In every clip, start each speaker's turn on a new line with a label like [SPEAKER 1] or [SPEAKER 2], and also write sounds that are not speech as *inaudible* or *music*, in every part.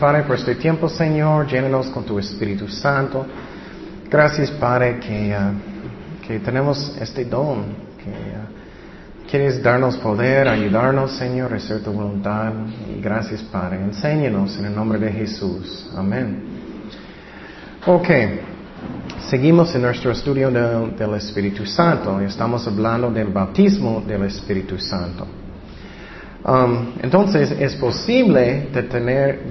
[SPEAKER 1] Padre, por este tiempo, Señor. Llénanos con tu Espíritu Santo. Gracias, Padre, que, ah, que tenemos este don, que ah, quieres darnos poder, ayudarnos, Señor, hacer tu voluntad. Y gracias, Padre. Enséñanos en el nombre de Jesús. Amén. Ok. Seguimos en nuestro estudio del Espíritu Santo. Estamos hablando del bautismo del Espíritu Santo. Um, entonces es posible tener,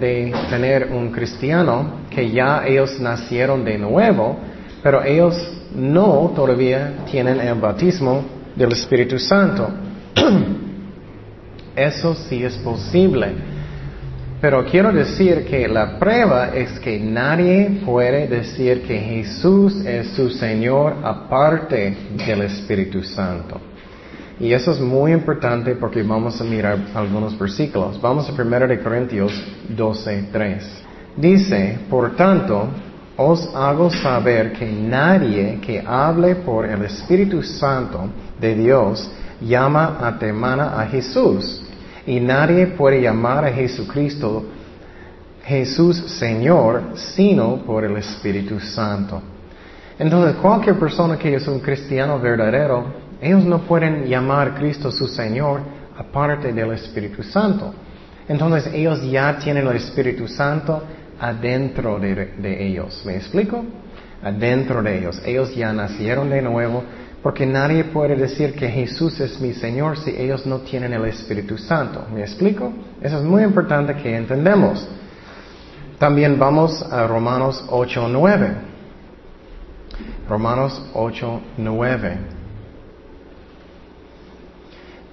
[SPEAKER 1] tener un cristiano que ya ellos nacieron de nuevo, pero ellos no todavía tienen el bautismo del Espíritu Santo. *clears throat* Eso sí es posible. Pero quiero decir que la prueba es que nadie puede decir que Jesús es su Señor aparte del Espíritu Santo. Y eso es muy importante porque vamos a mirar algunos versículos. Vamos a 1 de Corintios 12, 3. Dice, por tanto, os hago saber que nadie que hable por el Espíritu Santo de Dios llama a temana a Jesús. Y nadie puede llamar a Jesucristo Jesús Señor sino por el Espíritu Santo. Entonces, cualquier persona que es un cristiano verdadero ellos no pueden llamar a Cristo su Señor aparte del Espíritu Santo. Entonces ellos ya tienen el Espíritu Santo adentro de, ellos. ¿Me explico? Adentro de ellos. Ellos ya nacieron de nuevo porque nadie puede decir que Jesús es mi Señor si ellos no tienen el Espíritu Santo. ¿Me explico? Eso es muy importante que entendamos. También vamos a Romanos 8.9. Romanos 8.9.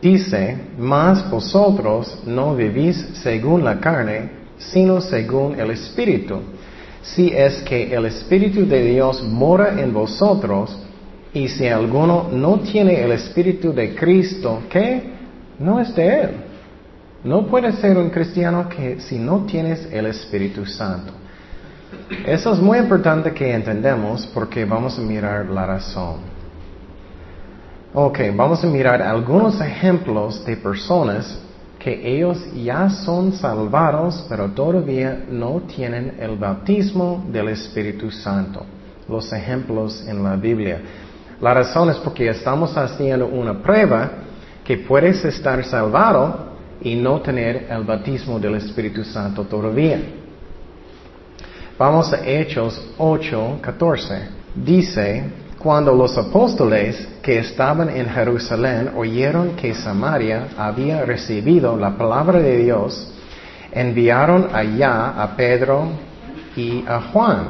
[SPEAKER 1] Dice, mas vosotros no vivís según la carne, sino según el Espíritu. Si es que el Espíritu de Dios mora en vosotros, y si alguno no tiene el Espíritu de Cristo, ¿qué? No es de Él. No puedes ser un cristiano que si no tienes el Espíritu Santo. Eso es muy importante que entendamos porque vamos a mirar la razón. Ok, vamos a mirar algunos ejemplos de personas que ellos ya son salvados, pero todavía no tienen el bautismo del Espíritu Santo. Los ejemplos en la Biblia. La razón es porque estamos haciendo una prueba que puedes estar salvado y no tener el bautismo del Espíritu Santo todavía. Vamos a Hechos 8, 14. Dice, cuando los apóstoles que estaban en Jerusalén oyeron que Samaria había recibido la palabra de Dios, enviaron allá a Pedro y a Juan,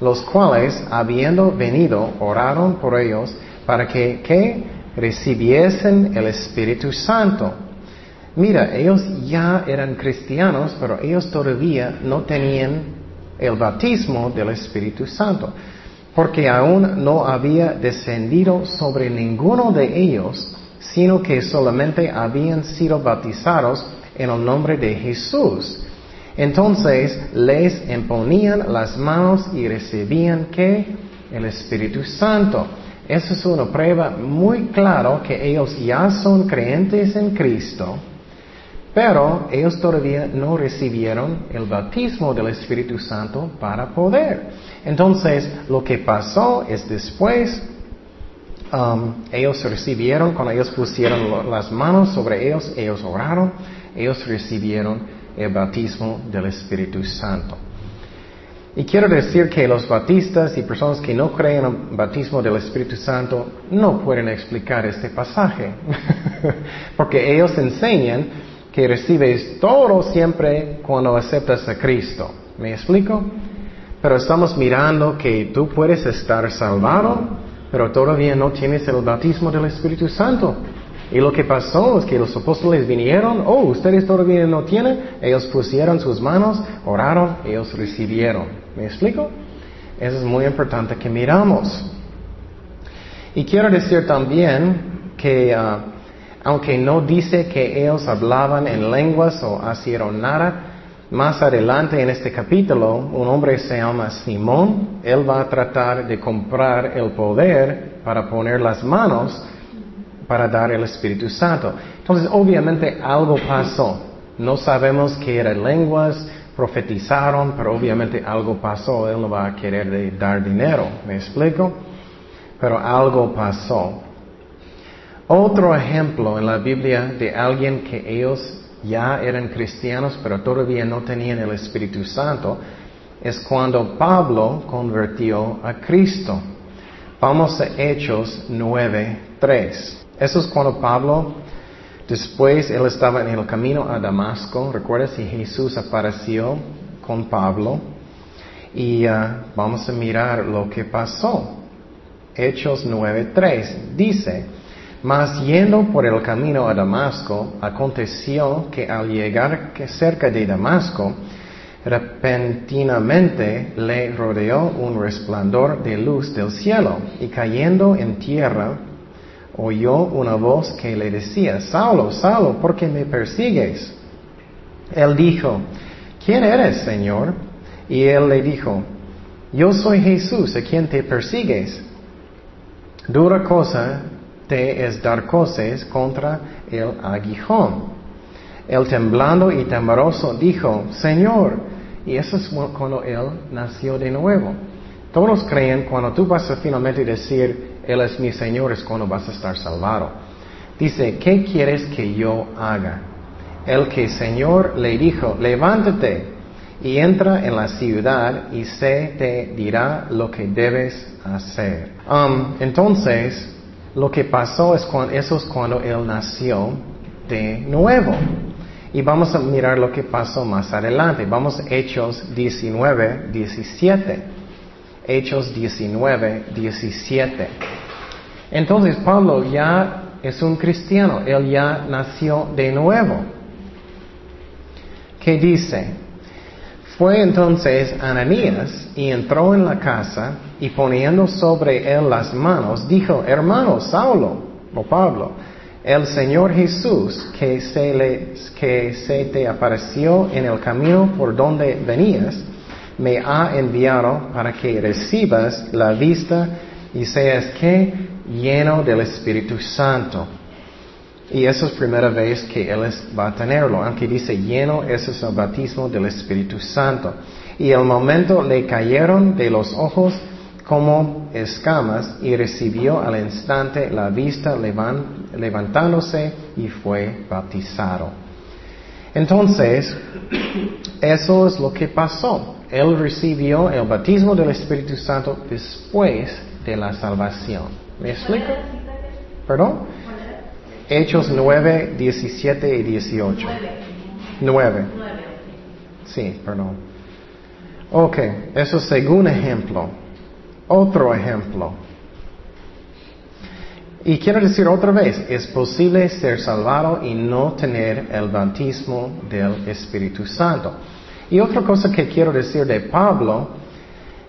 [SPEAKER 1] los cuales, habiendo venido, oraron por ellos para que, recibiesen el Espíritu Santo. Mira, ellos ya eran cristianos, pero ellos todavía no tenían el bautismo del Espíritu Santo porque aún no había descendido sobre ninguno de ellos, sino que solamente habían sido bautizados en el nombre de Jesús. Entonces les imponían las manos y recibían que el Espíritu Santo. Eso es una prueba muy clara que ellos ya son creyentes en Cristo, pero ellos todavía no recibieron el bautismo del Espíritu Santo para poder. Entonces, lo que pasó es después, um, ellos recibieron, cuando ellos pusieron las manos sobre ellos, ellos oraron, ellos recibieron el bautismo del Espíritu Santo. Y quiero decir que los bautistas y personas que no creen en el bautismo del Espíritu Santo no pueden explicar este pasaje, *laughs* porque ellos enseñan que recibes todo siempre cuando aceptas a Cristo. ¿Me explico? Pero estamos mirando que tú puedes estar salvado, pero todavía no tienes el bautismo del Espíritu Santo. Y lo que pasó es que los apóstoles vinieron, oh, ustedes todavía no tienen, ellos pusieron sus manos, oraron, ellos recibieron. ¿Me explico? Eso es muy importante que miramos. Y quiero decir también que ah, aunque no dice que ellos hablaban en lenguas o hicieron nada, más adelante en este capítulo, un hombre se llama Simón, él va a tratar de comprar el poder para poner las manos para dar el Espíritu Santo. Entonces, obviamente algo pasó. No sabemos qué eran lenguas, profetizaron, pero obviamente algo pasó, él no va a querer dar dinero, ¿me explico? Pero algo pasó. Otro ejemplo en la Biblia de alguien que ellos ya eran cristianos, pero todavía no tenían el Espíritu Santo, es cuando Pablo convirtió a Cristo. Vamos a Hechos 9.3. Eso es cuando Pablo Después él estaba en el camino a Damasco. Recuerda si Jesús apareció con Pablo. Y uh, vamos a mirar lo que pasó. Hechos 9.3 dice, mas yendo por el camino a Damasco, aconteció que al llegar cerca de Damasco, repentinamente le rodeó un resplandor de luz del cielo, y cayendo en tierra, oyó una voz que le decía, Saulo, Saulo, ¿por qué me persigues? Él dijo, ¿quién eres, Señor? Y él le dijo, yo soy Jesús, a quien te persigues. Dura cosa te es dar cosas contra el aguijón. El temblando y temeroso dijo, Señor, y eso es cuando él nació de nuevo. Todos creen cuando tú vas a finalmente decir, él es mi Señor, es cuando vas a estar salvado. Dice, ¿qué quieres que yo haga? El que Señor le dijo, levántate y entra en la ciudad y se te dirá lo que debes hacer. Um, entonces, lo que pasó es cuando, eso es cuando Él nació de nuevo. Y vamos a mirar lo que pasó más adelante. Vamos a Hechos 19, 17. Hechos 19, 17. Entonces Pablo ya es un cristiano, él ya nació de nuevo. ¿Qué dice? Fue entonces Ananías y entró en la casa y poniendo sobre él las manos, dijo, hermano Saulo, o Pablo, el Señor Jesús que se, le, que se te apareció en el camino por donde venías, me ha enviado para que recibas la vista y seas que lleno del Espíritu Santo. Y esa es la primera vez que Él va a tenerlo. Aunque dice lleno, ese es el bautismo del Espíritu Santo. Y el momento le cayeron de los ojos como escamas y recibió al instante la vista levantándose y fue bautizado. Entonces, eso es lo que pasó. Él recibió el bautismo del Espíritu Santo después de la salvación. ¿Me explico? ¿Perdón? Hechos 9, 17 y 18. 9. Sí, perdón. Ok, eso es segundo ejemplo. Otro ejemplo. Y quiero decir otra vez, es posible ser salvado y no tener el bautismo del Espíritu Santo. Y otra cosa que quiero decir de Pablo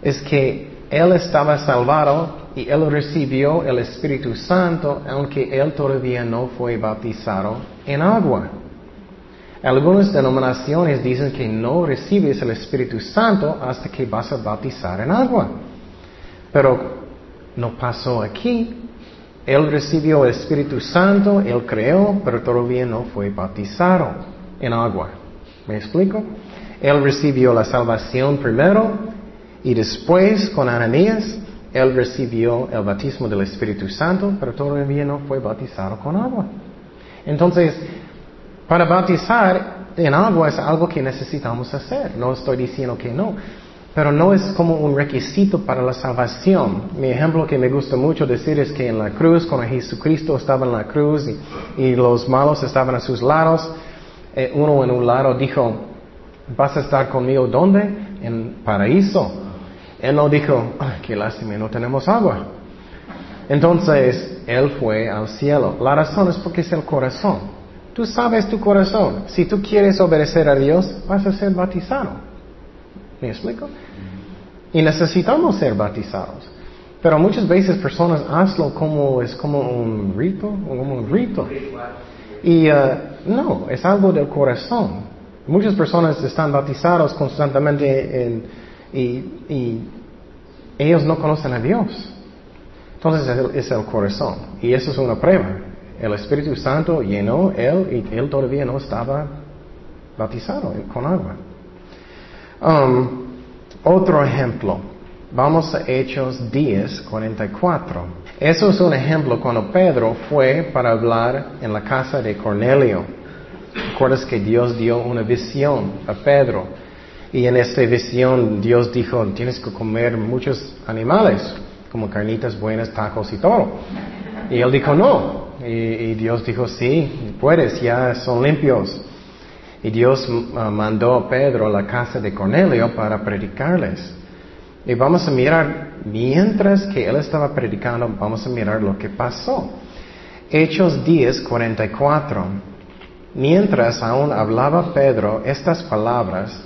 [SPEAKER 1] es que él estaba salvado y él recibió el Espíritu Santo aunque él todavía no fue bautizado en agua. Algunas denominaciones dicen que no recibes el Espíritu Santo hasta que vas a bautizar en agua. Pero no pasó aquí. Él recibió el Espíritu Santo, él creó, pero todavía no fue bautizado en agua. ¿Me explico? Él recibió la salvación primero y después con Ananías, él recibió el bautismo del Espíritu Santo, pero todavía no fue bautizado con agua. Entonces, para bautizar en agua es algo que necesitamos hacer. No estoy diciendo que no. Pero no es como un requisito para la salvación. Mi ejemplo que me gusta mucho decir es que en la cruz, cuando Jesucristo estaba en la cruz y, los malos estaban a sus lados, eh, uno en un lado dijo, ¿vas a estar conmigo dónde? En paraíso. Él no dijo, qué lástima, no tenemos agua. Entonces, él fue al cielo. La razón es porque es el corazón. Tú sabes tu corazón. Si tú quieres obedecer a Dios, vas a ser bautizado. ¿Me explico? Y necesitamos ser bautizados. Pero muchas veces personas hacen como es como un rito, como un rito. Y uh, no, es algo del corazón. Muchas personas están bautizados constantemente en y, ellos no conocen a Dios. Entonces es el, corazón. Y eso es una prueba. El Espíritu Santo llenó él y él todavía no estaba bautizado con agua. Um, otro ejemplo. Vamos a Hechos 10, 44. Eso es un ejemplo cuando Pedro fue para hablar en la casa de Cornelio. ¿Recuerdas que Dios dio una visión a Pedro? Y en esta visión Dios dijo, tienes que comer muchos animales, como carnitas buenas, tacos y todo. Y él dijo, no. Y, Dios dijo, sí, puedes, ya son limpios. Y Dios uh, mandó a Pedro a la casa de Cornelio para predicarles. Y vamos a mirar, mientras que él estaba predicando, vamos a mirar lo que pasó. Hechos 10, 44. Mientras aún hablaba Pedro estas palabras,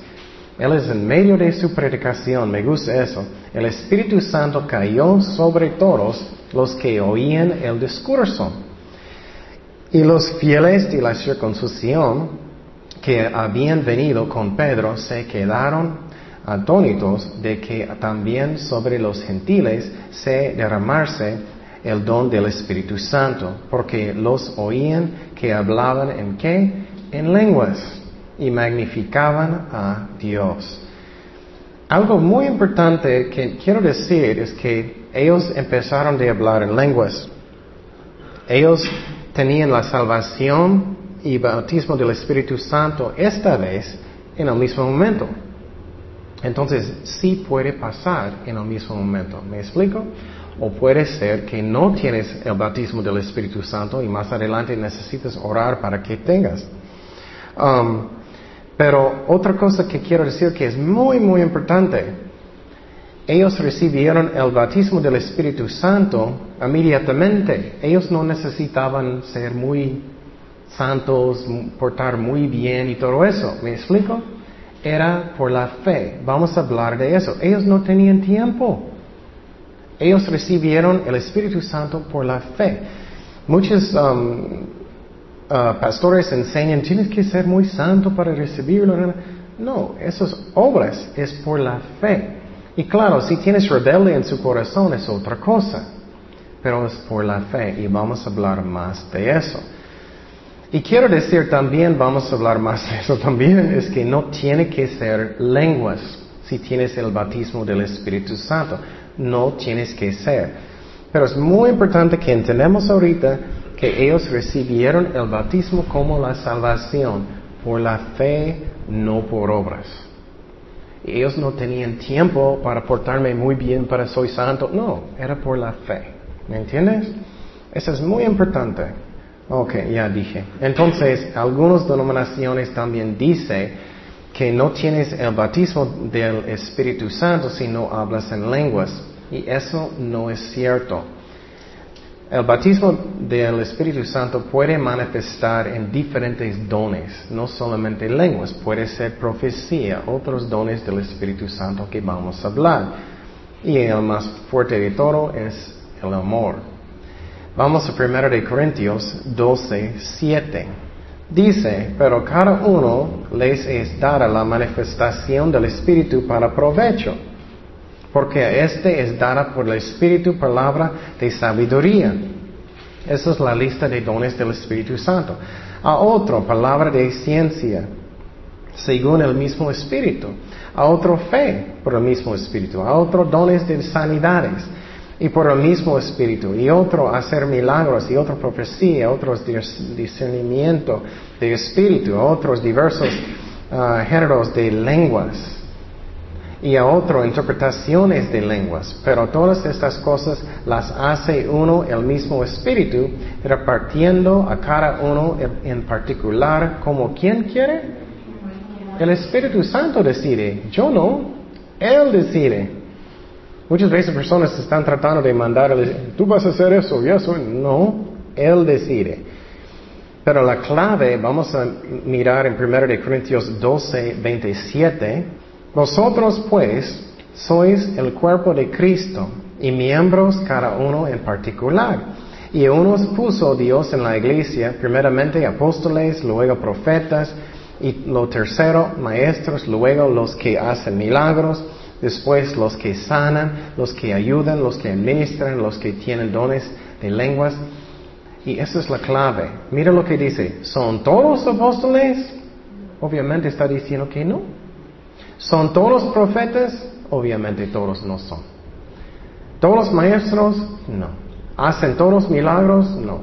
[SPEAKER 1] él es en medio de su predicación, me gusta eso. El Espíritu Santo cayó sobre todos los que oían el discurso. Y los fieles de la circuncisión que habían venido con Pedro se quedaron atónitos de que también sobre los gentiles se derramarse el don del Espíritu Santo, porque los oían que hablaban en qué? En lenguas y magnificaban a Dios. Algo muy importante que quiero decir es que ellos empezaron de hablar en lenguas. Ellos tenían la salvación y bautismo del Espíritu Santo esta vez en el mismo momento. Entonces, sí puede pasar en el mismo momento. ¿Me explico? O puede ser que no tienes el bautismo del Espíritu Santo y más adelante necesitas orar para que tengas. Um, pero otra cosa que quiero decir que es muy, muy importante, ellos recibieron el bautismo del Espíritu Santo inmediatamente. Ellos no necesitaban ser muy santos, portar muy bien y todo eso. ¿Me explico? Era por la fe. Vamos a hablar de eso. Ellos no tenían tiempo. Ellos recibieron el Espíritu Santo por la fe. Muchos um, Ah, pastores enseñan, tienes que ser muy santo para recibirlo. No, esas obras es por la fe. Y claro, si tienes rebelde en su corazón es otra cosa, pero es por la fe y vamos a hablar más de eso. Y quiero decir también, vamos a hablar más de eso también, es que no tiene que ser lenguas si tienes el bautismo del Espíritu Santo. No tienes que ser. Pero es muy importante que entendamos ahorita que ellos recibieron el bautismo como la salvación por la fe, no por obras. Ellos no tenían tiempo para portarme muy bien para soy santo, no, era por la fe. ¿Me entiendes? Eso es muy importante. Ok, ya dije. Entonces, algunas denominaciones también dicen que no tienes el bautismo del Espíritu Santo si no hablas en lenguas. Y eso no es cierto. El bautismo del Espíritu Santo puede manifestar en diferentes dones, no solamente lenguas, puede ser profecía, otros dones del Espíritu Santo que vamos a hablar. Y el más fuerte de todo es el amor. Vamos a 1 de Corintios 12, 7. Dice, pero cada uno les es dada la manifestación del Espíritu para provecho porque este es dada por el Espíritu palabra de sabiduría. Esa es la lista de dones del Espíritu Santo. A otro, palabra de ciencia, según el mismo Espíritu. A otro, fe, por el mismo Espíritu. A otro, dones de sanidades, y por el mismo Espíritu. Y otro, hacer milagros, y otro, profecía, otros, discernimiento de Espíritu, otros, diversos ah, géneros de lenguas y a otro interpretaciones de lenguas, pero todas estas cosas las hace uno el mismo espíritu, repartiendo a cada uno en particular como quien quiere. El Espíritu Santo decide, yo no, Él decide. Muchas veces personas están tratando de mandar, tú vas a hacer eso, yo soy, no, Él decide. Pero la clave, vamos a mirar en 1 Corintios 12, 27, vosotros pues sois el cuerpo de Cristo y miembros cada uno en particular. Y unos puso Dios en la iglesia, primeramente apóstoles, luego profetas, y lo tercero, maestros, luego los que hacen milagros, después los que sanan, los que ayudan, los que administran, los que tienen dones de lenguas. Y esa es la clave. Mira lo que dice, ¿son todos apóstoles? Obviamente está diciendo que no. ¿Son todos profetas? Obviamente todos no son. ¿Todos maestros? No. ¿Hacen todos milagros? No.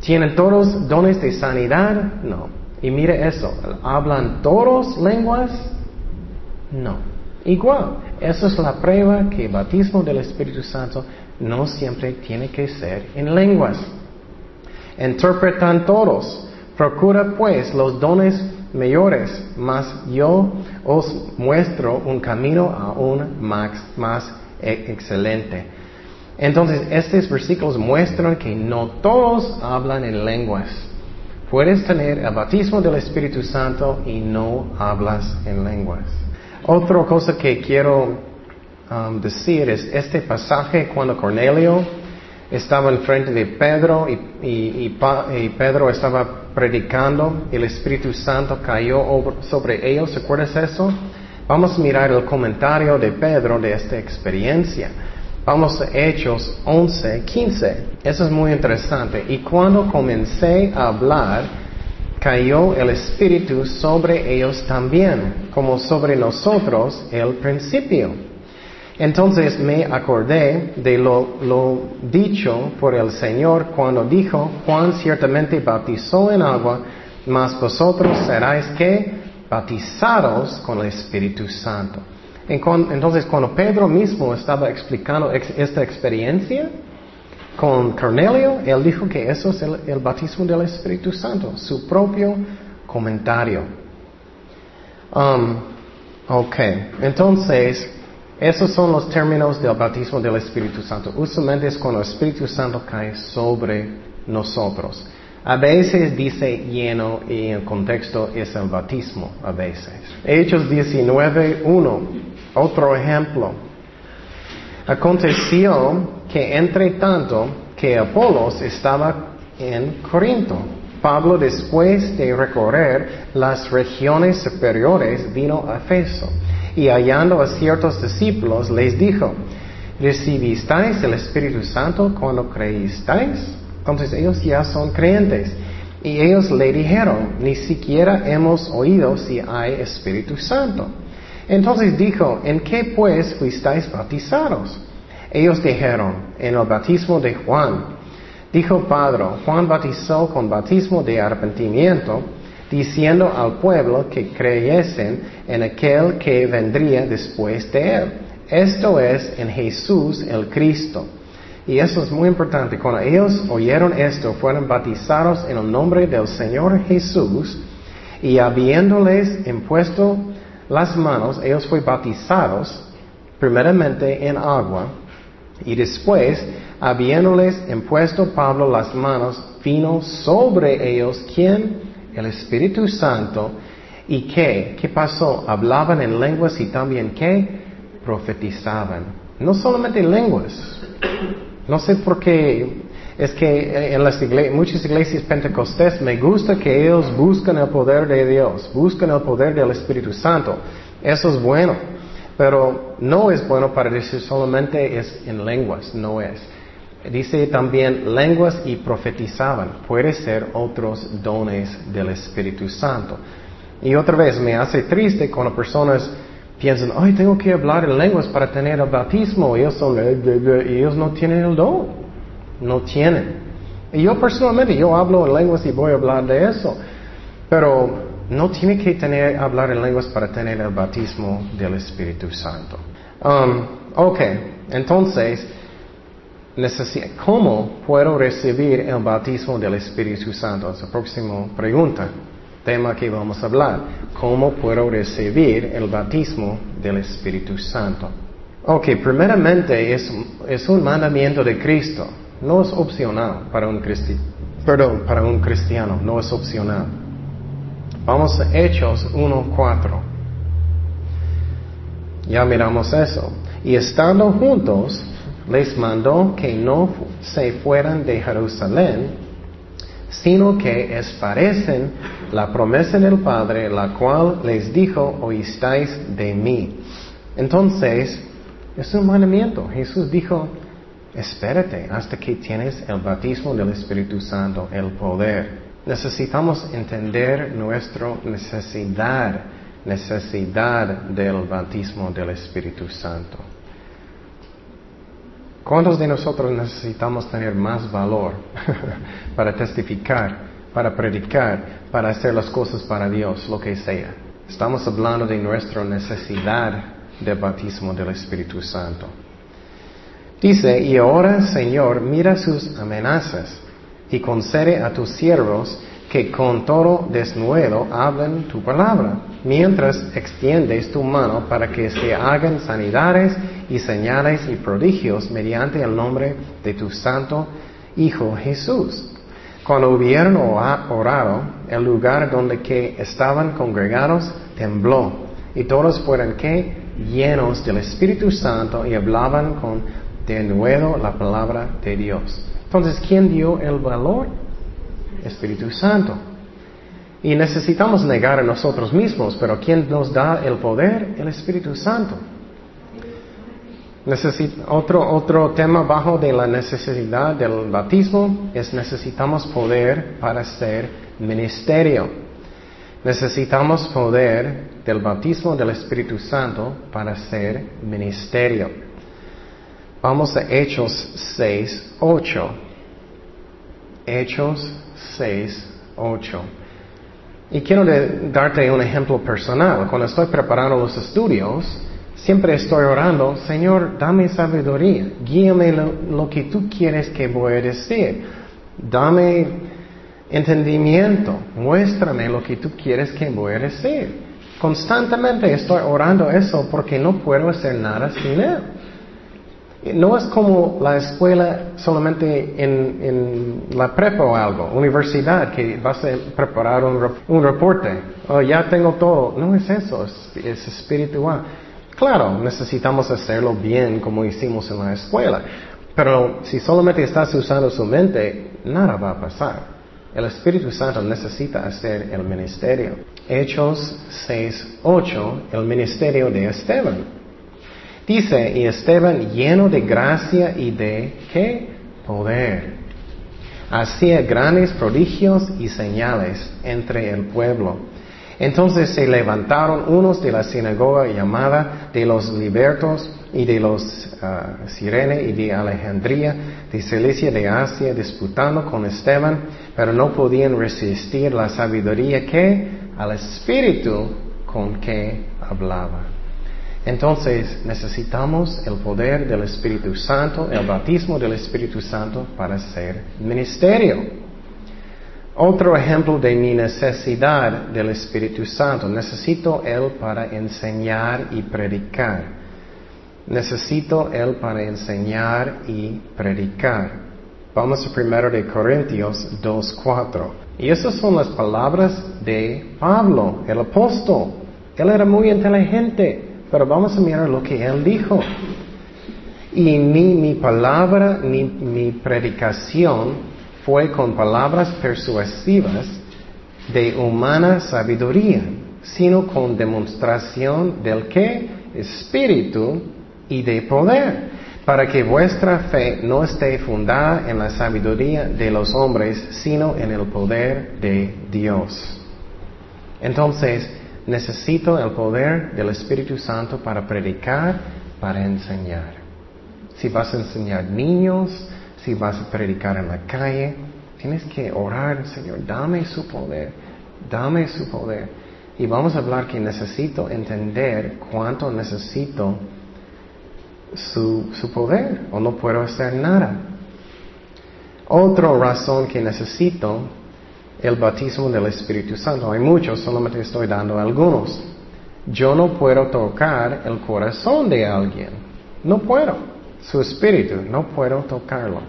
[SPEAKER 1] ¿Tienen todos dones de sanidad? No. Y mire eso, ¿hablan todos lenguas? No. Igual, esa es la prueba que el bautismo del Espíritu Santo no siempre tiene que ser en lenguas. Interpretan todos. Procura pues los dones mayores, mas yo os muestro un camino aún más, más e-, excelente. Entonces, estos versículos muestran que no todos hablan en lenguas. Puedes tener el bautismo del Espíritu Santo y no hablas en lenguas. Otra cosa que quiero um, decir es este pasaje cuando Cornelio estaba enfrente de Pedro y, Pedro estaba predicando, el Espíritu Santo cayó sobre ellos. ¿Se acuerdas eso? Vamos a mirar el comentario de Pedro de esta experiencia. Vamos a Hechos 11, 15. Eso es muy interesante. Y cuando comencé a hablar, cayó el Espíritu sobre ellos también, como sobre nosotros el principio. Entonces me acordé de lo, dicho por el Señor cuando dijo, Juan ciertamente bautizó en agua, mas vosotros seráis que bautizados con el Espíritu Santo. Entonces cuando Pedro mismo estaba explicando esta experiencia con Cornelio, él dijo que eso es el, bautismo del Espíritu Santo, su propio comentario. Um, ok, entonces esos son los términos del bautismo del Espíritu Santo. Usualmente es cuando el Espíritu Santo cae sobre nosotros. A veces dice lleno y en contexto es el bautismo, a veces. Hechos 19.1, otro ejemplo. Aconteció que entre tanto que Apolos estaba en Corinto, Pablo después de recorrer las regiones superiores vino a Efeso y hallando a ciertos discípulos les dijo, ¿recibisteis el Espíritu Santo cuando creísteis? Entonces ellos ya son creyentes. Y ellos le dijeron, ni siquiera hemos oído si hay Espíritu Santo. Entonces dijo, ¿en qué pues fuisteis bautizados? Ellos dijeron, en el bautismo de Juan. Dijo Pedro, Juan bautizó con bautismo de arrepentimiento, diciendo al pueblo que creyesen en aquel que vendría después de él. Esto es en Jesús el Cristo. Y eso es muy importante. Cuando ellos oyeron esto, fueron bautizados en el nombre del Señor Jesús y habiéndoles impuesto las manos, ellos fueron bautizados primeramente en agua y después, habiéndoles impuesto Pablo las manos, vino sobre ellos quien el Espíritu Santo. ¿Y qué? ¿Qué pasó? Hablaban en lenguas y también qué? Profetizaban. No solamente en lenguas. No sé por qué. Es que en las muchas iglesias pentecostés me gusta que ellos buscan el poder de Dios, buscan el poder del Espíritu Santo. Eso es bueno. Pero no es bueno para decir solamente es en lenguas, no es. Dice también lenguas y profetizaban. Puede ser otros dones del Espíritu Santo. Y otra vez me hace triste cuando personas piensan, ay, tengo que hablar en lenguas para tener el bautismo. Ellos, son, ellos no tienen el don. No tienen. Y yo personalmente, yo hablo en lenguas y voy a hablar de eso. Pero no tiene que tener, hablar en lenguas para tener el bautismo del Espíritu Santo. Um, ok, entonces, ¿Cómo puedo recibir el bautismo del Espíritu Santo? Es la próxima pregunta, tema que vamos a hablar. ¿Cómo puedo recibir el bautismo del Espíritu Santo? Ok, primeramente es, un mandamiento de Cristo. No es opcional para un. Perdón, para un cristiano, no es opcional. Vamos a Hechos 1.4. Ya miramos eso. Y estando juntos, les mandó que no se fueran de Jerusalén, sino que esparecen la promesa del Padre, la cual les dijo, oístáis de mí. Entonces, es un mandamiento. Jesús dijo, espérate hasta que tienes el bautismo del Espíritu Santo, el poder. Necesitamos entender nuestra necesidad necesidad del bautismo del Espíritu Santo. ¿Cuántos de nosotros necesitamos tener más valor *laughs* para testificar, para predicar, para hacer las cosas para Dios, lo que sea? Estamos hablando de nuestra necesidad del bautismo del Espíritu Santo. Dice, y ahora, Señor, mira sus amenazas y concede a tus siervos que con todo desnudo hablen tu palabra, mientras extiendes tu mano para que se hagan sanidades y señales y prodigios mediante el nombre de tu santo Hijo Jesús. Cuando hubieron orado, el lugar donde que estaban congregados tembló, y todos fueron que llenos del Espíritu Santo y hablaban con denuedo la palabra de Dios. Entonces, ¿quién dio el valor? Espíritu Santo. Y necesitamos negar a nosotros mismos, pero ¿quién nos da el poder? El Espíritu Santo. otro, otro tema bajo de la necesidad del bautismo es necesitamos poder para ser ministerio. Necesitamos poder del bautismo del Espíritu Santo para ser ministerio. Vamos a Hechos 6, 8. Hechos 6, 8. Y quiero darte un ejemplo personal. Cuando estoy preparando los estudios, siempre estoy orando, Señor, dame sabiduría, guíame lo, que tú quieres que voy a decir. Dame entendimiento, muéstrame lo que tú quieres que voy a decir. Constantemente estoy orando eso porque no puedo hacer nada sin Él. No es como la escuela solamente en, la prepa o algo, universidad, que vas a preparar un, reporte. Oh, ya tengo todo. No es eso, es, espiritual. Claro, necesitamos hacerlo bien como hicimos en la escuela. Pero si solamente estás usando su mente, nada va a pasar. El Espíritu Santo necesita hacer el ministerio. Hechos 6, 8, el ministerio de Esteban. Dice, y Esteban lleno de gracia y de qué? Poder. Hacía grandes prodigios y señales entre el pueblo. Entonces se levantaron unos de la sinagoga llamada de los libertos y de los uh, Sirene y de Alejandría, de Cilicia, de Asia, disputando con Esteban, pero no podían resistir la sabiduría que al espíritu con que hablaba. Entonces necesitamos el poder del Espíritu Santo, el bautismo del Espíritu Santo para ser ministerio. Otro ejemplo de mi necesidad del Espíritu Santo, necesito Él para enseñar y predicar. Necesito Él para enseñar y predicar. Vamos a primero de Corintios 2.4. Y esas son las palabras de Pablo, el apóstol. Él era muy inteligente. Pero vamos a mirar lo que Él dijo. Y ni mi palabra ni mi predicación fue con palabras persuasivas de humana sabiduría, sino con demostración del que espíritu y de poder, para que vuestra fe no esté fundada en la sabiduría de los hombres, sino en el poder de Dios. Entonces, necesito el poder del Espíritu Santo para predicar, para enseñar. Si vas a enseñar niños, si vas a predicar en la calle, tienes que orar, Señor, dame su poder, dame su poder. Y vamos a hablar que necesito entender cuánto necesito su, su poder o no puedo hacer nada. Otra razón que necesito el bautismo del Espíritu Santo. Hay muchos, solamente estoy dando algunos. Yo no puedo tocar el corazón de alguien. No puedo. Su espíritu, no puedo tocarlo.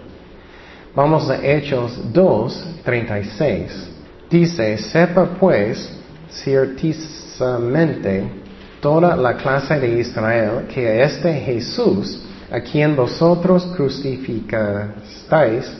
[SPEAKER 1] Vamos a Hechos 2, 36. Dice, sepa pues ciertamente toda la clase de Israel que este Jesús, a quien vosotros crucificasteis,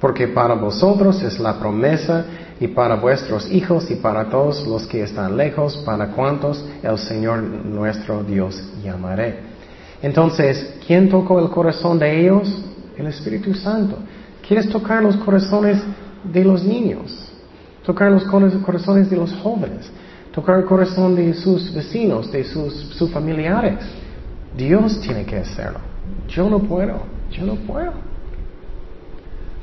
[SPEAKER 1] Porque para vosotros es la promesa y para vuestros hijos y para todos los que están lejos, para cuantos el Señor nuestro Dios llamaré. Entonces, ¿quién tocó el corazón de ellos? El Espíritu Santo. ¿Quieres tocar los corazones de los niños? Tocar los corazones de los jóvenes. Tocar el corazón de sus vecinos, de sus, sus familiares. Dios tiene que hacerlo. Yo no puedo. Yo no puedo.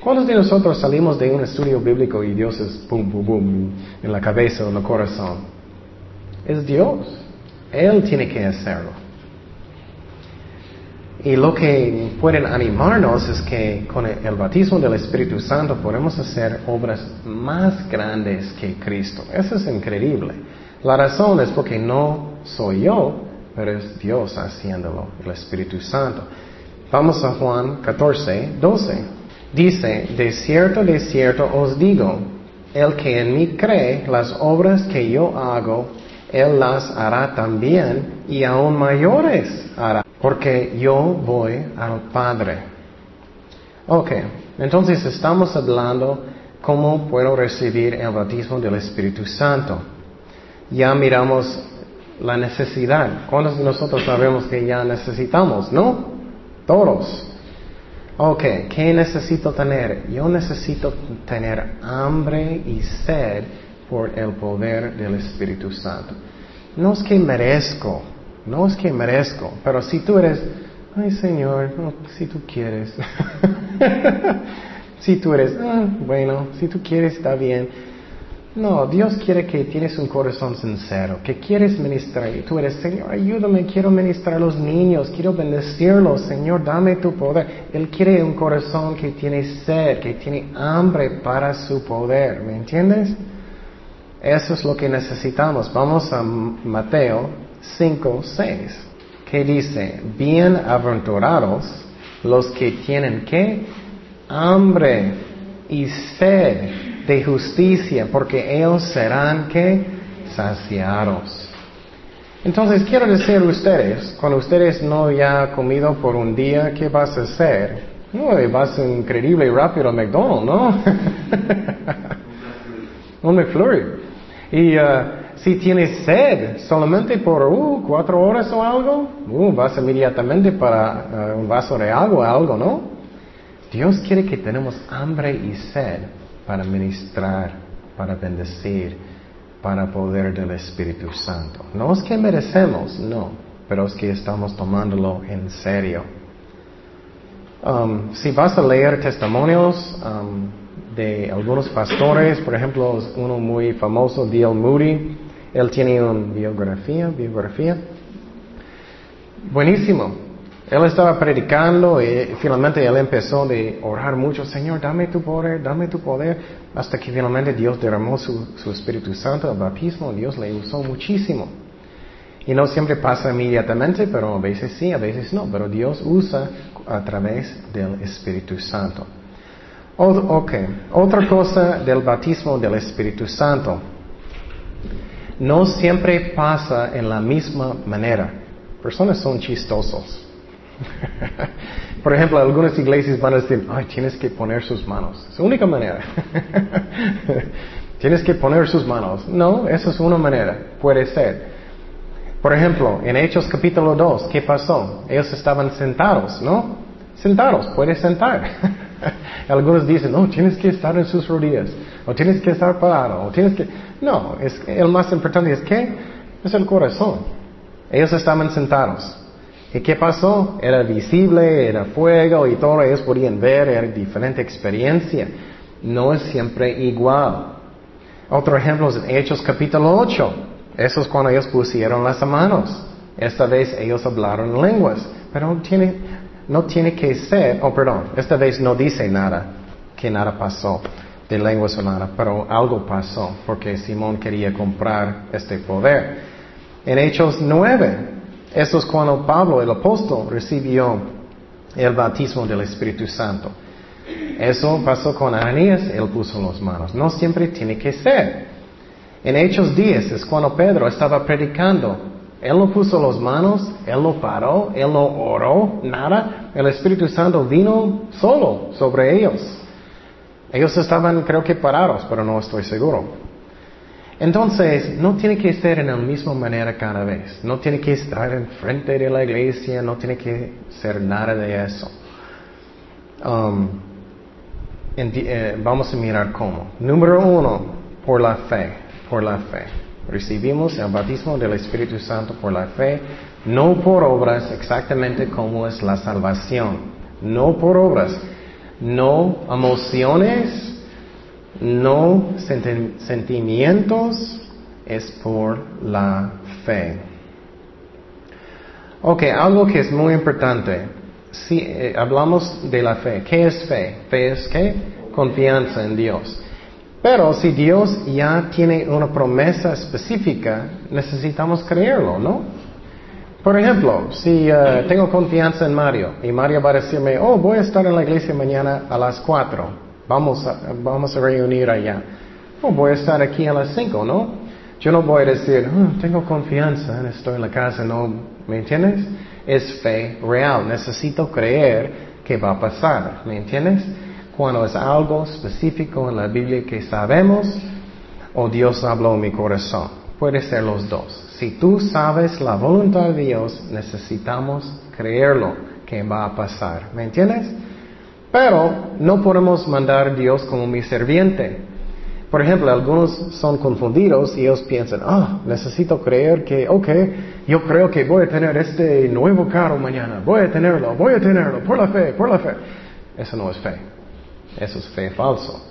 [SPEAKER 1] ¿Cuántos de nosotros salimos de un estudio bíblico y Dios es pum, pum, pum en la cabeza o en el corazón? Es Dios. Él tiene que hacerlo. Y lo que pueden animarnos es que con el bautismo del Espíritu Santo podemos hacer obras más grandes que Cristo. Eso es increíble. La razón es porque no soy yo, pero es Dios haciéndolo, el Espíritu Santo. Vamos a Juan 14, 12. Dice, de cierto, de cierto os digo, el que en mí cree, las obras que yo hago, él las hará también y aún mayores hará, porque yo voy al Padre. Ok, entonces estamos hablando cómo puedo recibir el bautismo del Espíritu Santo. Ya miramos la necesidad. ¿Cuántos de nosotros sabemos que ya necesitamos? ¿No? Todos. Ok, ¿qué necesito tener? Yo necesito tener hambre y sed por el poder del Espíritu Santo. No es que merezco, no es que merezco, pero si tú eres, ay Señor, si tú quieres, *laughs* si tú eres, ah, bueno, si tú quieres está bien, no, Dios quiere que tienes un corazón sincero, que quieres ministrar. Y tú eres, Señor, ayúdame, quiero ministrar a los niños, quiero bendecirlos, Señor, dame tu poder. Él quiere un corazón que tiene sed, que tiene hambre para su poder, ¿me entiendes? Eso es lo que necesitamos. Vamos a Mateo 5, 6, que dice, bienaventurados los que tienen qué? Hambre y sed de justicia, porque ellos serán que saciados. Entonces quiero decir ustedes, cuando ustedes no ya comido por un día, ¿qué vas a hacer? No, vas increíble y rápido a McDonald's, ¿no? *laughs* un McFlurry. Y uh, si tienes sed solamente por uh, cuatro horas o algo, uh, vas inmediatamente para uh, un vaso de agua algo, ¿no? Dios quiere que tenemos hambre y sed para ministrar, para bendecir, para poder del Espíritu Santo. No es que merecemos, no, pero es que estamos tomándolo en serio. Um, si vas a leer testimonios um, de algunos pastores, por ejemplo, uno muy famoso, D.L. Moody, él tiene una biografía, biografía, buenísimo. Él estaba predicando y finalmente él empezó de orar mucho, Señor, dame tu poder, dame tu poder, hasta que finalmente Dios derramó su, Espíritu Santo, el bautismo, Dios le usó muchísimo. Y no siempre pasa inmediatamente, pero a veces sí, a veces no, pero Dios usa a través del Espíritu Santo. ok, otra cosa del bautismo del Espíritu Santo. No siempre pasa en la misma manera. Personas son chistosos. *laughs* Por ejemplo, algunas iglesias van a decir, ay, tienes que poner sus manos. Es la única manera. *laughs* tienes que poner sus manos. No, eso es una manera. Puede ser. Por ejemplo, en Hechos capítulo 2, ¿qué pasó? Ellos estaban sentados, ¿no? Sentados, puedes sentar. *laughs* Algunos dicen, no, tienes que estar en sus rodillas, o tienes que estar parado, o tienes que... No, el más importante es que es el corazón. Ellos estaban sentados. ¿Y qué pasó? Era visible, era fuego y todo ellos podían ver, era diferente experiencia. No es siempre igual. Otro ejemplo es en Hechos capítulo 8. Eso es cuando ellos pusieron las manos. Esta vez ellos hablaron lenguas, pero no tiene que ser, oh perdón, esta vez no dice nada, que nada pasó de lenguas o nada, pero algo pasó porque Simón quería comprar este poder. En Hechos 9, eso es cuando Pablo, el apóstol, recibió el bautismo del Espíritu Santo. Eso pasó con Ananías, él puso las manos. No siempre tiene que ser. En Hechos 10 es cuando Pedro estaba predicando. Él no puso las manos, él no paró, él no oró, nada. El Espíritu Santo vino solo sobre ellos. Ellos estaban, creo que parados, pero no estoy seguro. Entonces, no tiene que estar en la misma manera cada vez. No tiene que estar enfrente de la iglesia, no tiene que ser nada de eso. Um, eh, vamos a mirar cómo. Número uno, por la fe por la fe. Recibimos el bautismo del Espíritu Santo por la fe, no por obras exactamente como es la salvación, no por obras, no emociones, no sentimientos, es por la fe. Ok, algo que es muy importante. Si eh, hablamos de la fe, ¿qué es fe? Fe es qué? Confianza en Dios. Pero si Dios ya tiene una promesa específica, necesitamos creerlo, ¿no? Por ejemplo, si eh, tengo confianza en Mario y Mario va a decirme, oh, voy a estar en la iglesia mañana a las 4, vamos a, vamos a reunir allá. Oh, voy a estar aquí a las 5, ¿no? Yo no voy a decir, oh, tengo confianza, estoy en la casa, ¿no? ¿Me entiendes? Es fe real, necesito creer que va a pasar, ¿me entiendes? cuando es algo específico en la Biblia que sabemos o Dios habló en mi corazón. Puede ser los dos. Si tú sabes la voluntad de Dios, necesitamos creerlo que va a pasar. ¿Me entiendes? Pero no podemos mandar a Dios como mi serviente. Por ejemplo, algunos son confundidos y ellos piensan, ah, necesito creer que, ok, yo creo que voy a tener este nuevo carro mañana, voy a tenerlo, voy a tenerlo, por la fe, por la fe. Eso no es fe. Eso es fe falso.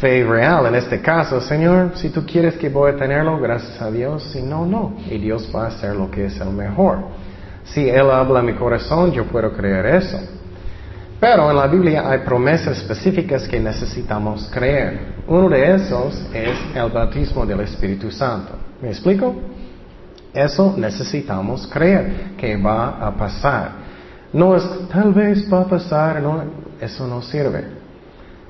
[SPEAKER 1] Fe real en este caso, Señor, si tú quieres que voy a tenerlo, gracias a Dios, si no, no. Y Dios va a hacer lo que es el mejor. Si Él habla en mi corazón, yo puedo creer eso. Pero en la Biblia hay promesas específicas que necesitamos creer. Uno de esos es el bautismo del Espíritu Santo. ¿Me explico? Eso necesitamos creer que va a pasar. No es tal vez va a pasar, no, eso no sirve.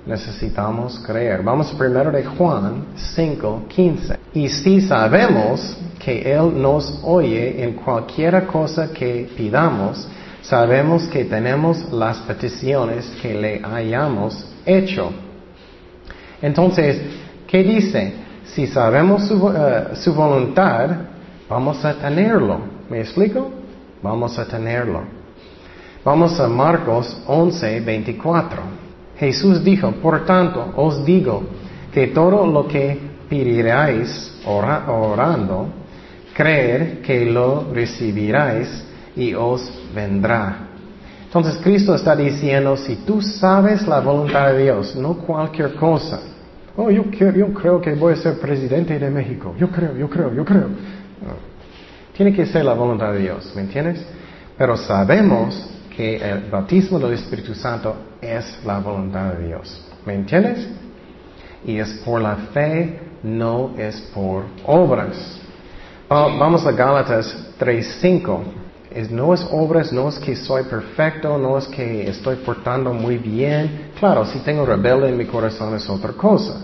[SPEAKER 1] Necesitamos creer. Vamos primero de Juan 5, 15. Y si sabemos que Él nos oye en cualquier cosa que pidamos, sabemos que tenemos las peticiones que le hayamos hecho. Entonces, ¿qué dice? Si sabemos su, eh, voluntad, vamos a tenerlo. ¿Me explico? Vamos a tenerlo. Vamos a Marcos 11, 24. Jesús dijo, por tanto, os digo que todo lo que pediréis orando, creer que lo recibiráis y os vendrá. Entonces Cristo está diciendo, si tú sabes la voluntad de Dios, no cualquier cosa. Oh, yo, yo creo que voy a ser presidente de México. Yo creo, yo creo, yo creo. Tiene que ser la voluntad de Dios, ¿me entiendes? Pero sabemos que el bautismo del Espíritu Santo es la voluntad de Dios. ¿Me entiendes? Y es por la fe, no es por obras. Oh, vamos a Gálatas 3.5. no es obras, no es que soy perfecto, no es que estoy portando muy bien. Claro, si tengo rebelde en mi corazón es otra cosa,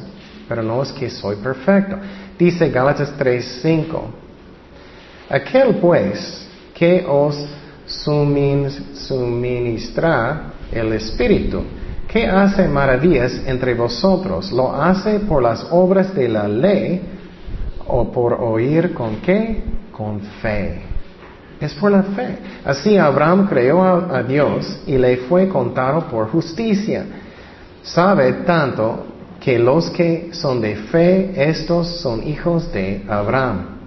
[SPEAKER 1] pero no es que soy perfecto. Dice Gálatas 3.5. Aquel pues que os suministrar el Espíritu, que hace maravillas entre vosotros. ¿Lo hace por las obras de la ley o por oír con qué? Con fe. Es por la fe. Así Abraham creó a, Dios y le fue contado por justicia. Sabe tanto que los que son de fe, estos son hijos de Abraham.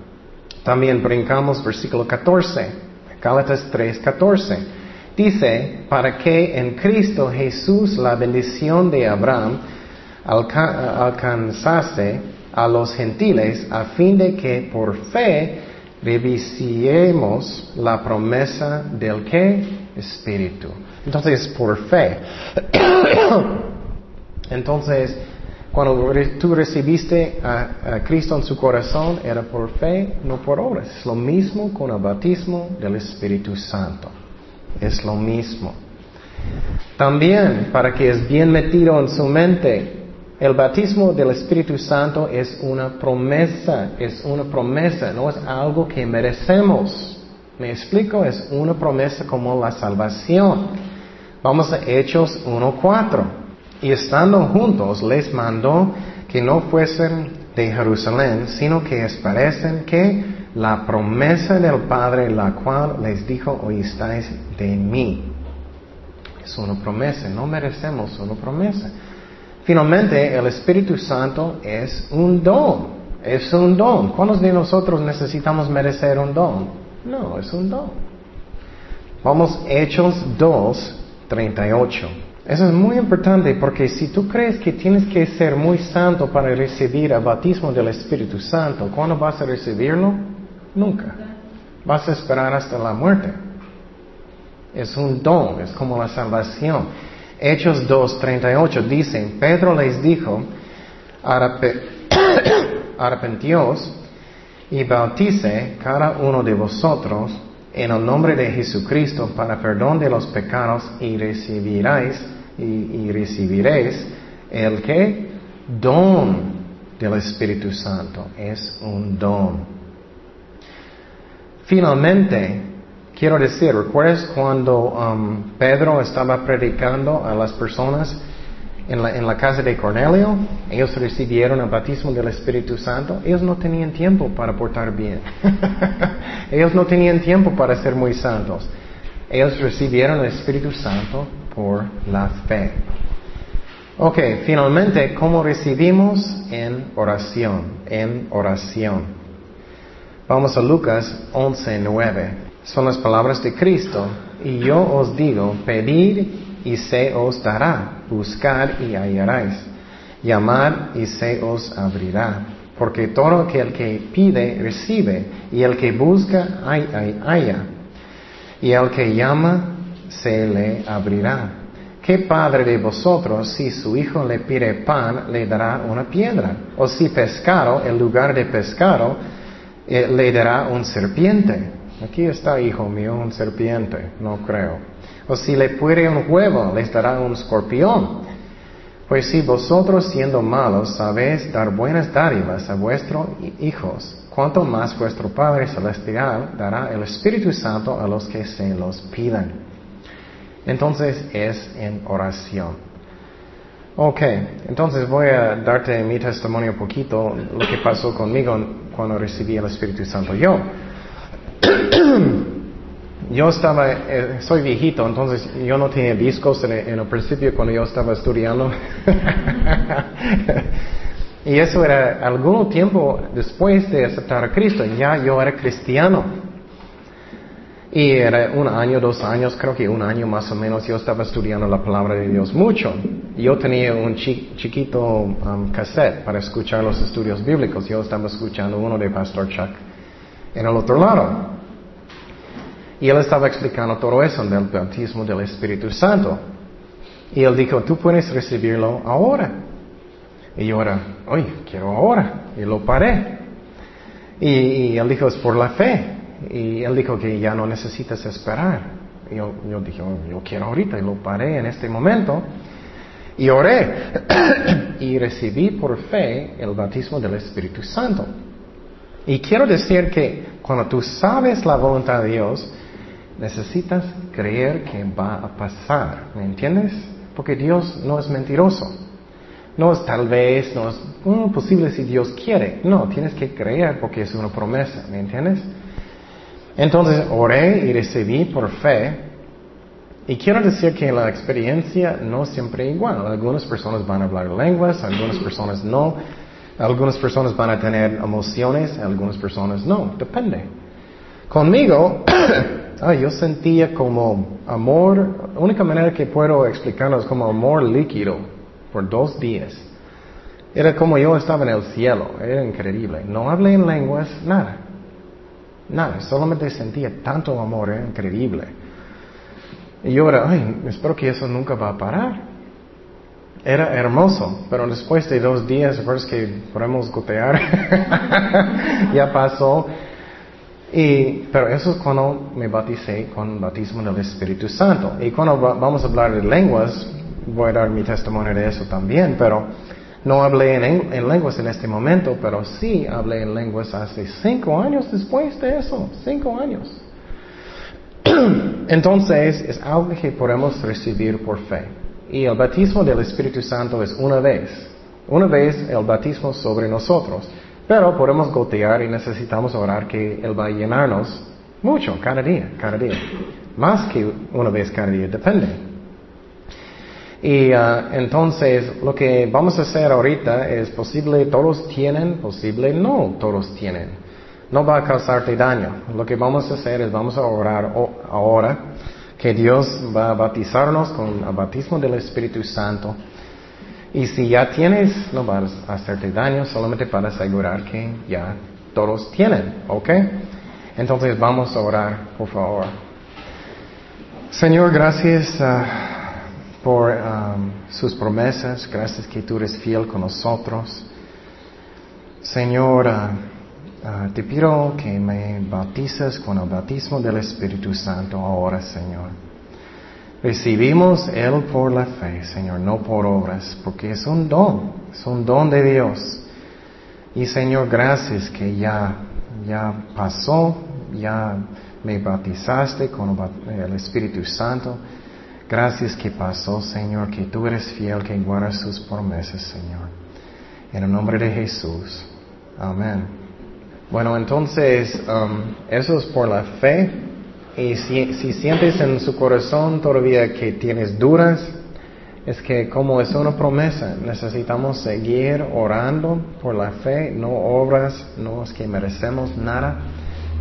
[SPEAKER 1] También brincamos versículo 14. Gálatas 3:14. Dice, para que en Cristo Jesús la bendición de Abraham alcanzase a los gentiles a fin de que por fe revisiemos la promesa del que Espíritu. Entonces, por fe. *coughs* Entonces, cuando tú recibiste a, Cristo en su corazón, era por fe, no por obras. Es lo mismo con el bautismo del Espíritu Santo. Es lo mismo. También, para que es bien metido en su mente, El bautismo del Espíritu Santo es una promesa, es una promesa, no es algo que merecemos. ¿Me explico? Es una promesa como la salvación. Vamos a Hechos 1.4. Y estando juntos les mandó que no fuesen de Jerusalén, sino que esperasen que la promesa del Padre, la cual les dijo, oístáis de mí. Es una promesa, no merecemos una promesa. Finalmente, el Espíritu Santo es un don. Es un don. ¿Cuántos de nosotros necesitamos merecer un don? No, es un don. Vamos, Hechos 2, 38. Eso es muy importante porque si tú crees que tienes que ser muy santo para recibir el bautismo del Espíritu Santo, ¿cuándo vas a recibirlo? Nunca. Vas a esperar hasta la muerte. Es un don, es como la salvación. Hechos 2.38 dicen, Pedro les dijo, *coughs* arrepentíos y bautice cada uno de vosotros en el nombre de Jesucristo para perdón de los pecados y recibiréis, y, recibiréis el que don del Espíritu Santo. Es un don. Finalmente, Quiero decir, ¿recuerdas cuando um, Pedro estaba predicando a las personas en la, en la, casa de Cornelio? Ellos recibieron el bautismo del Espíritu Santo. Ellos no tenían tiempo para portar bien. *laughs* ellos no tenían tiempo para ser muy santos. Ellos recibieron el Espíritu Santo por la fe. Ok, finalmente, ¿cómo recibimos? En oración, en oración. Vamos a Lucas 11, 9 son las palabras de Cristo. Y yo os digo, pedid y se os dará, buscar y hallaréis, llamar y se os abrirá. Porque todo aquel que pide, recibe, y el que busca, halla, y el que llama, se le abrirá. ¿Qué padre de vosotros, si su hijo le pide pan, le dará una piedra? O si pescado, en lugar de pescado, eh, le dará un serpiente? Aquí está, hijo mío, un serpiente, no creo. O si le puede un huevo, les dará un escorpión. Pues si vosotros siendo malos sabéis dar buenas dádivas a vuestros hijos, cuanto más vuestro Padre Celestial dará el Espíritu Santo a los que se los pidan. Entonces es en oración. Ok, entonces voy a darte mi testimonio un poquito, lo que pasó conmigo cuando recibí el Espíritu Santo. Yo, *coughs* yo estaba, eh, soy viejito, entonces yo no tenía discos en, el principio cuando yo estaba estudiando. *laughs* y eso era algún tiempo después de aceptar a Cristo, ya yo era cristiano. Y era un año, dos años, creo que un año más o menos, yo estaba estudiando la palabra de Dios mucho. Yo tenía un chiquito um, cassette para escuchar los estudios bíblicos. Yo estaba escuchando uno de Pastor Chuck en el otro lado. Y él estaba explicando todo eso del bautismo del Espíritu Santo. Y él dijo, tú puedes recibirlo ahora. Y yo era, oye, quiero ahora. Y lo paré. Y, él dijo, es por la fe. Y él dijo que ya no necesitas esperar. Y yo, yo dije, oh, yo quiero ahorita. Y lo paré en este momento. Y oré. *coughs* y recibí por fe el bautismo del Espíritu Santo. Y quiero decir que cuando tú sabes la voluntad de Dios, necesitas creer que va a pasar. ¿Me entiendes? Porque Dios no es mentiroso. No es tal vez, no es mm, posible si Dios quiere. No, tienes que creer porque es una promesa. ¿Me entiendes? Entonces oré y recibí por fe. Y quiero decir que la experiencia no siempre es igual. Algunas personas van a hablar lenguas, algunas personas no. Algunas personas van a tener emociones, algunas personas no, depende. Conmigo, *coughs* yo sentía como amor, la única manera que puedo explicarlo es como amor líquido por dos días. Era como yo estaba en el cielo, era increíble. No hablé en lenguas, nada. Nada, solamente sentía tanto amor, era increíble. Y yo era, ay, espero que eso nunca va a parar. Era hermoso, pero después de dos días, es que podemos gotear, *laughs* ya pasó. Y, pero eso es cuando me bauticé con el bautismo del Espíritu Santo. Y cuando vamos a hablar de lenguas, voy a dar mi testimonio de eso también, pero No hablé en, lenguas en este momento, pero sí hablé en lenguas hace cinco años después de eso, cinco años. *clears throat* Entonces es algo que podemos recibir por fe. Y el bautismo del Espíritu Santo es una vez, una vez el bautismo sobre nosotros. Pero podemos gotear y necesitamos orar que Él va a llenarnos mucho, cada día, cada día. Más que una vez cada día, depende. Y uh, entonces lo que vamos a hacer ahorita es posible todos tienen, posible no todos tienen. No va a causarte daño. Lo que vamos a hacer es vamos a orar ahora que Dios va a bautizarnos con el bautismo del Espíritu Santo. Y si ya tienes, no va a hacerte daño, solamente para asegurar que ya todos tienen, ¿ok? Entonces vamos a orar, por favor. Señor, gracias. Uh, por sus promesas, gracias que tú eres fiel con nosotros. Señor, uh, uh, te pido que me bautices con el bautismo del Espíritu Santo ahora, Señor. Recibimos Él por la fe, Señor, no por obras, porque es un don, es un don de Dios. Y Señor, gracias que ya, ya pasó, ya me bautizaste con el Espíritu Santo. Gracias que pasó, Señor, que tú eres fiel, que guardas sus promesas, Señor. En el nombre de Jesús. Amén. Bueno, entonces, um, eso es por la fe. Y si, si, sientes en su corazón todavía que tienes dudas, es que como es una promesa, necesitamos seguir orando por la fe, no obras, no es que merecemos nada,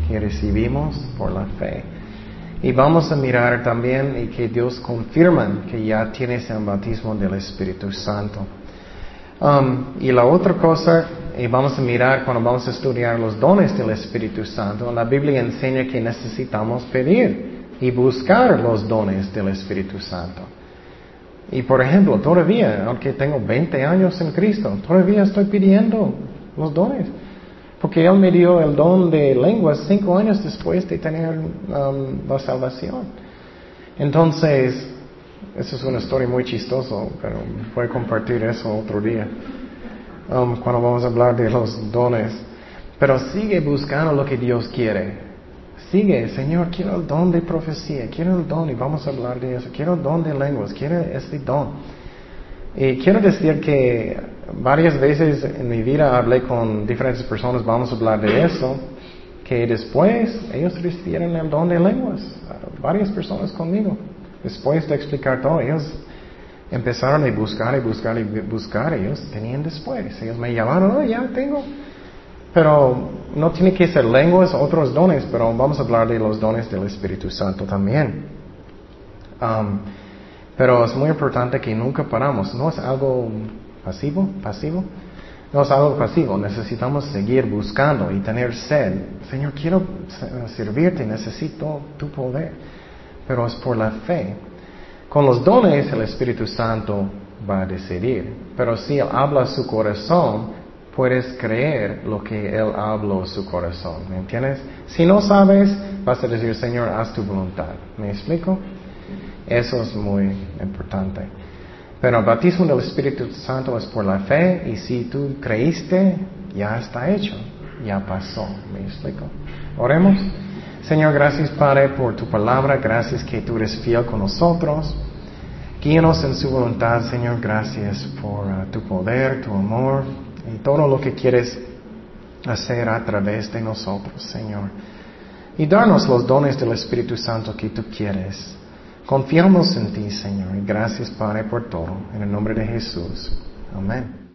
[SPEAKER 1] que recibimos por la fe. Y vamos a mirar también y que Dios confirma que ya tienes el bautismo del Espíritu Santo. Um, y la otra cosa, y vamos a mirar cuando vamos a estudiar los dones del Espíritu Santo, la Biblia enseña que necesitamos pedir y buscar los dones del Espíritu Santo. Y por ejemplo, todavía, aunque tengo 20 años en Cristo, todavía estoy pidiendo los dones. Porque Él me dio el don de lenguas cinco años después de tener um, la salvación. Entonces, eso es una historia muy chistosa, pero voy a compartir eso otro día, um, cuando vamos a hablar de los dones. Pero sigue buscando lo que Dios quiere. Sigue, Señor, quiero el don de profecía, quiero el don, y vamos a hablar de eso, quiero el don de lenguas, quiero este don. Y quiero decir que varias veces en mi vida hablé con diferentes personas, vamos a hablar de eso, que después ellos recibieron el don de lenguas, varias personas conmigo. Después de explicar todo, ellos empezaron a buscar y buscar y buscar, ellos tenían después. Ellos me llamaron, oh, ya tengo. Pero no tiene que ser lenguas, otros dones, pero vamos a hablar de los dones del Espíritu Santo también. Um, pero es muy importante que nunca paramos. No es algo pasivo, pasivo. No es algo pasivo. Necesitamos seguir buscando y tener sed. Señor, quiero servirte, necesito tu poder. Pero es por la fe. Con los dones el Espíritu Santo va a decidir. Pero si Él habla su corazón, puedes creer lo que Él habló a su corazón. ¿Me entiendes? Si no sabes, vas a decir, Señor, haz tu voluntad. ¿Me explico? Eso es muy importante. Pero el bautismo del Espíritu Santo es por la fe y si tú creíste, ya está hecho, ya pasó. ¿Me explico? Oremos. Señor, gracias Padre por tu palabra, gracias que tú eres fiel con nosotros. Guíanos en su voluntad, Señor, gracias por uh, tu poder, tu amor y todo lo que quieres hacer a través de nosotros, Señor. Y darnos los dones del Espíritu Santo que tú quieres. Confiamos en ti, Señor, y gracias, Padre, por todo. En el nombre de Jesús. Amén.